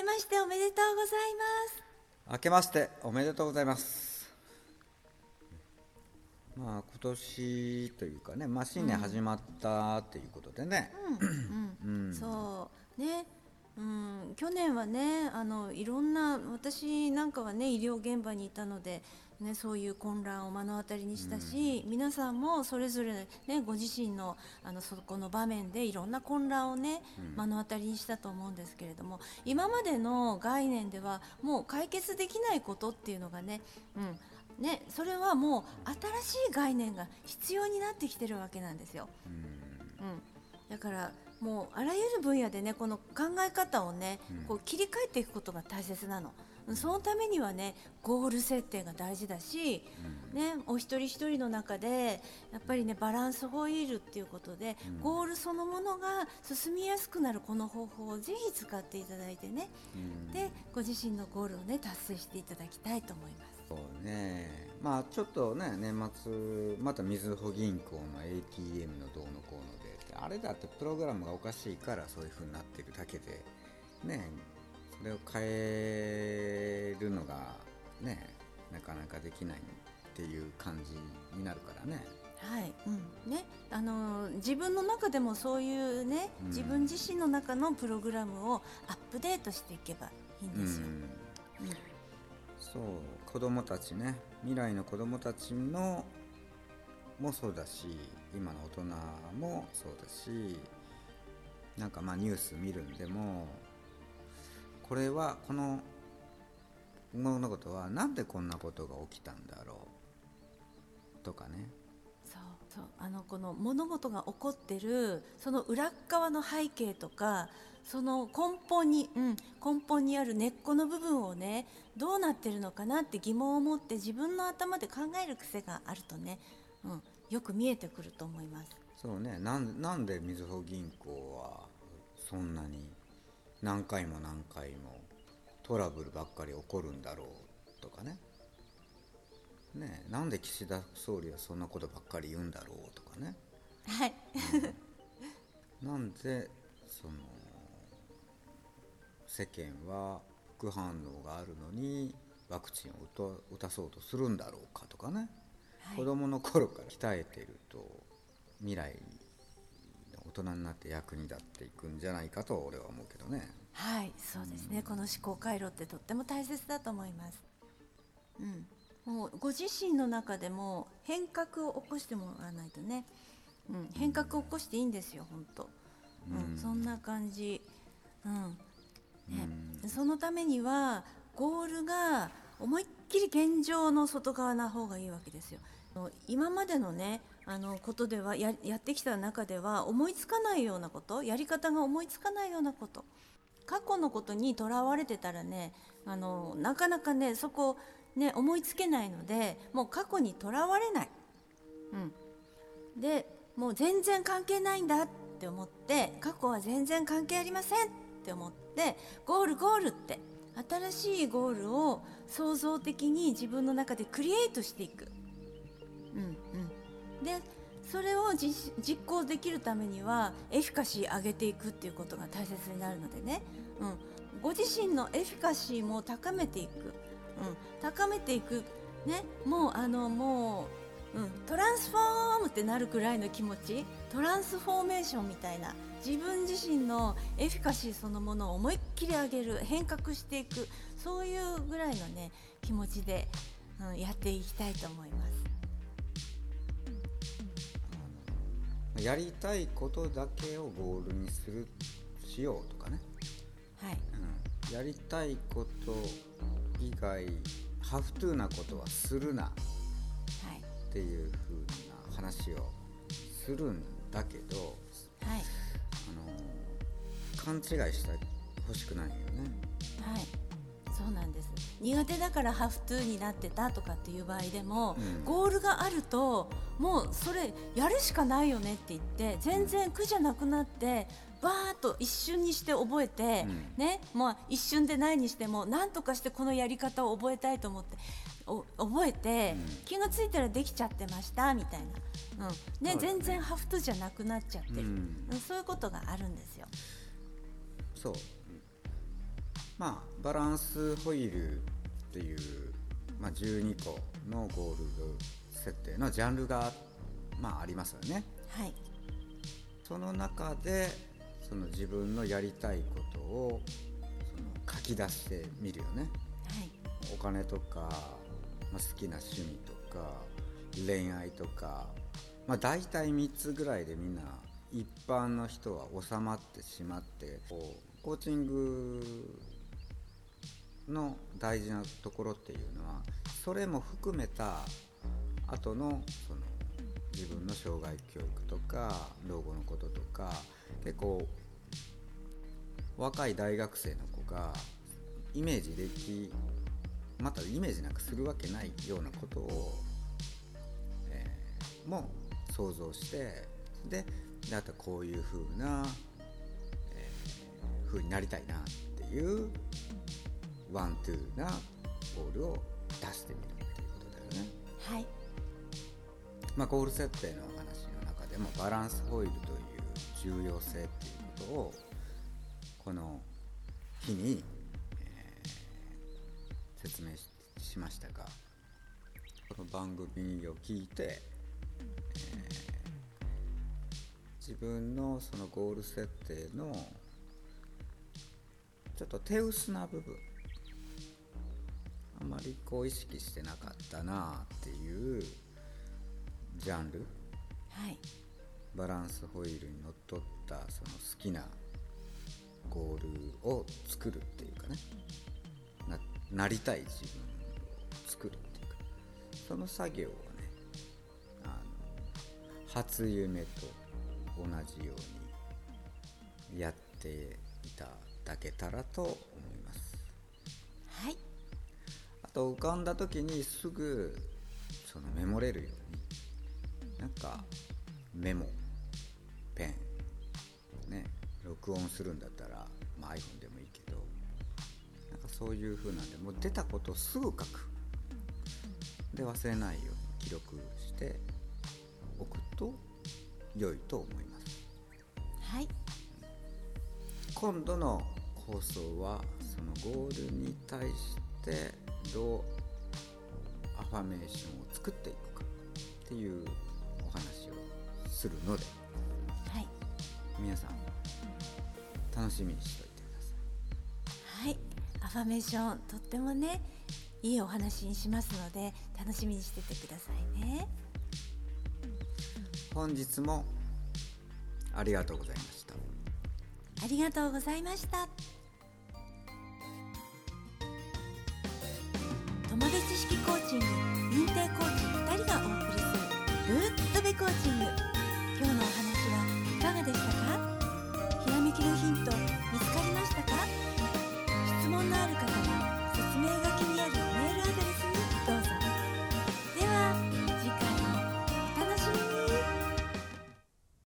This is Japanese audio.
けましておめでとうございます。明けましておめでとうございます。まあ今年というかね、まあ、新年始まったっていうことでね、うん、そう。ねうん、去年はねあのいろんな私なんかはね医療現場にいたので、ね、そういう混乱を目の当たりにしたし、皆さんもそれぞれ、ね、ご自身のあのそこの場面でいろんな混乱をね、目の当たりにしたと思うんですけれども今までの概念ではもう解決できないことっていうのがね,、うんねそれはもう新しい概念が必要になってきてるわけなんですよ。うん、だからもうあらゆる分野でねこの考え方をね、こう切り替えていくことが大切なの。そのためにはねゴール設定が大事だし、ね、お一人一人の中でやっぱりねバランスホイールっていうことで、ゴールそのものが進みやすくなるこの方法をぜひ使っていただいてね、でご自身のゴールをね達成していただきたいと思います。そうね。まあちょっとね年末またみずほ銀行の ATM のどうのこうのであれだってプログラムがおかしいからそういう風になってるだけでねそれを変えるのがねなかなかできないっていう感じになるからね。はい、うん、ね、あのー自分の中でもそういうね、うん。自分自身の中のプログラムをアップデートしていけばいいんですよ。うん。うんそう子供たちね。未来の子供たちのもそうだし今の大人もそうだしなんかまあニュース見るんでもこれはこの物事は何でこんなことが起きたんだろうとかね。そうあのこの物事が起こってるその裏側の背景とかその根本に、うん、根本にある根っこの部分をねどうなってるのかなって疑問を持って自分の頭で考える癖があるとね、うん、よく見えてくると思います。そうねなんなんでみずほ銀行はそんなに何回も何回もトラブルばっかり起こるんだろうとかねねえなんで岸田総理はそんなことばっかり言うんだろうとかね。はい、なんでその世間は副反応があるのにワクチンを打た打たそうとするんだろうかとかね、はい。子供の頃から鍛えてると未来の大人になって役に立っていくんじゃないかと俺は思うけどね。はい、そうですね。この思考回路ってとっても大切だと思います。うん、もうご自身の中でも変革を起こしてもらわないとね。うん、変革を起こしていいんですよ、本当。うん、そんな感じ。うん。ね、そのためにはゴールが思いっきり現状の外側な方がいいわけですよ。あの今までのねあのことではややってきた中では思いつかないようなことやり方が思いつかないようなこと過去のことにとらわれてたらねあのなかなかねそこね思いつけないのでもう過去にとらわれない、うん、でもう全然関係ないんだって思って過去は全然関係ありませんって思ってゴールゴールって新しいゴールを創造的に自分の中でクリエイトしていく。うんうん、でそれを実行できるためにはエフィカシー上げていくっていうことが大切になるのでね、うん、ご自身のエフィカシーも高めていく、高めていく、ね、もうあのもう、うん、トランスフォームってなるくらいの気持ちトランスフォーメーションみたいな自分自身のエフィカシーそのものを思いっきり上げる変革していくそういうぐらいのね気持ちで、うん、やっていきたいと思います。やりたいことだけをゴールにするしようとかね、はい。うん、やりたいこと以外ハフトゥーなことはするな。はい。っていう風な話をするんだけどはい。あの勘違いしてほしくないよね。はい。そうなんです。苦手だからハフトゥーになってたとかっていう場合でも、うん。ゴールがあるともうそれやるしかないよねって言って全然苦じゃなくなってバーッと一瞬にして覚えて、うん。ねまあ、一瞬でないにしても何とかしてこのやり方を覚えたいと思ってお覚えて、うん。気がついたらできちゃってましたみたいな、うん。ねね。全然ハフトじゃなくなっちゃってる、うん。うんそういうことがあるんですよ。そう、うんまあバランスホイールっていう、まあ、12個のゴールド設定のジャンルが、まあ、ありますよね。はい。その中でその自分のやりたいことをその書き出してみるよね。はい。お金とか、まあ、好きな趣味とか恋愛とか、まあ、大体3つぐらいでみんな一般の人は収まってしまってこうコーチングの大事なところっていうのはそれも含めた後のその障害教育とか老後のこととか結構若い大学生の子がイメージできまたイメージなんかするわけないようなことを、えーも想像してでであとこういう風な、えー風になりたいなっていう want to なゴールを出してみるっていうことだよね。はいまあ、ゴール設定の話の中でもバランスホイールという重要性っていうことをこの日に、えー説明ししましたがこの番組を聞いて、えー自分のそのゴール設定のちょっと手薄な部分あまりこう意識してなかったなっていうジャンル？はい。バランスホイールにのっとったその好きなゴールを作るっていうかね。ななりたい自分を作るっていうか。その作業をねあの初夢と同じようにやっていただけたらと思います。はい。あと浮かんだ時にすぐそのメモれるようになんかメモペンね録音するんだったら、まあ、iPhone でもいいけどなんかそういう風なんでもう出たことをすぐ書く。で忘れないように記録しておくと良いと思います。はい。今度の放送はそのゴールに対してどうアファメーションを作っていくかっていうお話をするのではい。皆さん楽しみにしておいてください。はい。アファメーションとってもねいいお話にしますので楽しみにしててくださいね。本日もありがとうございました。ありがとうございました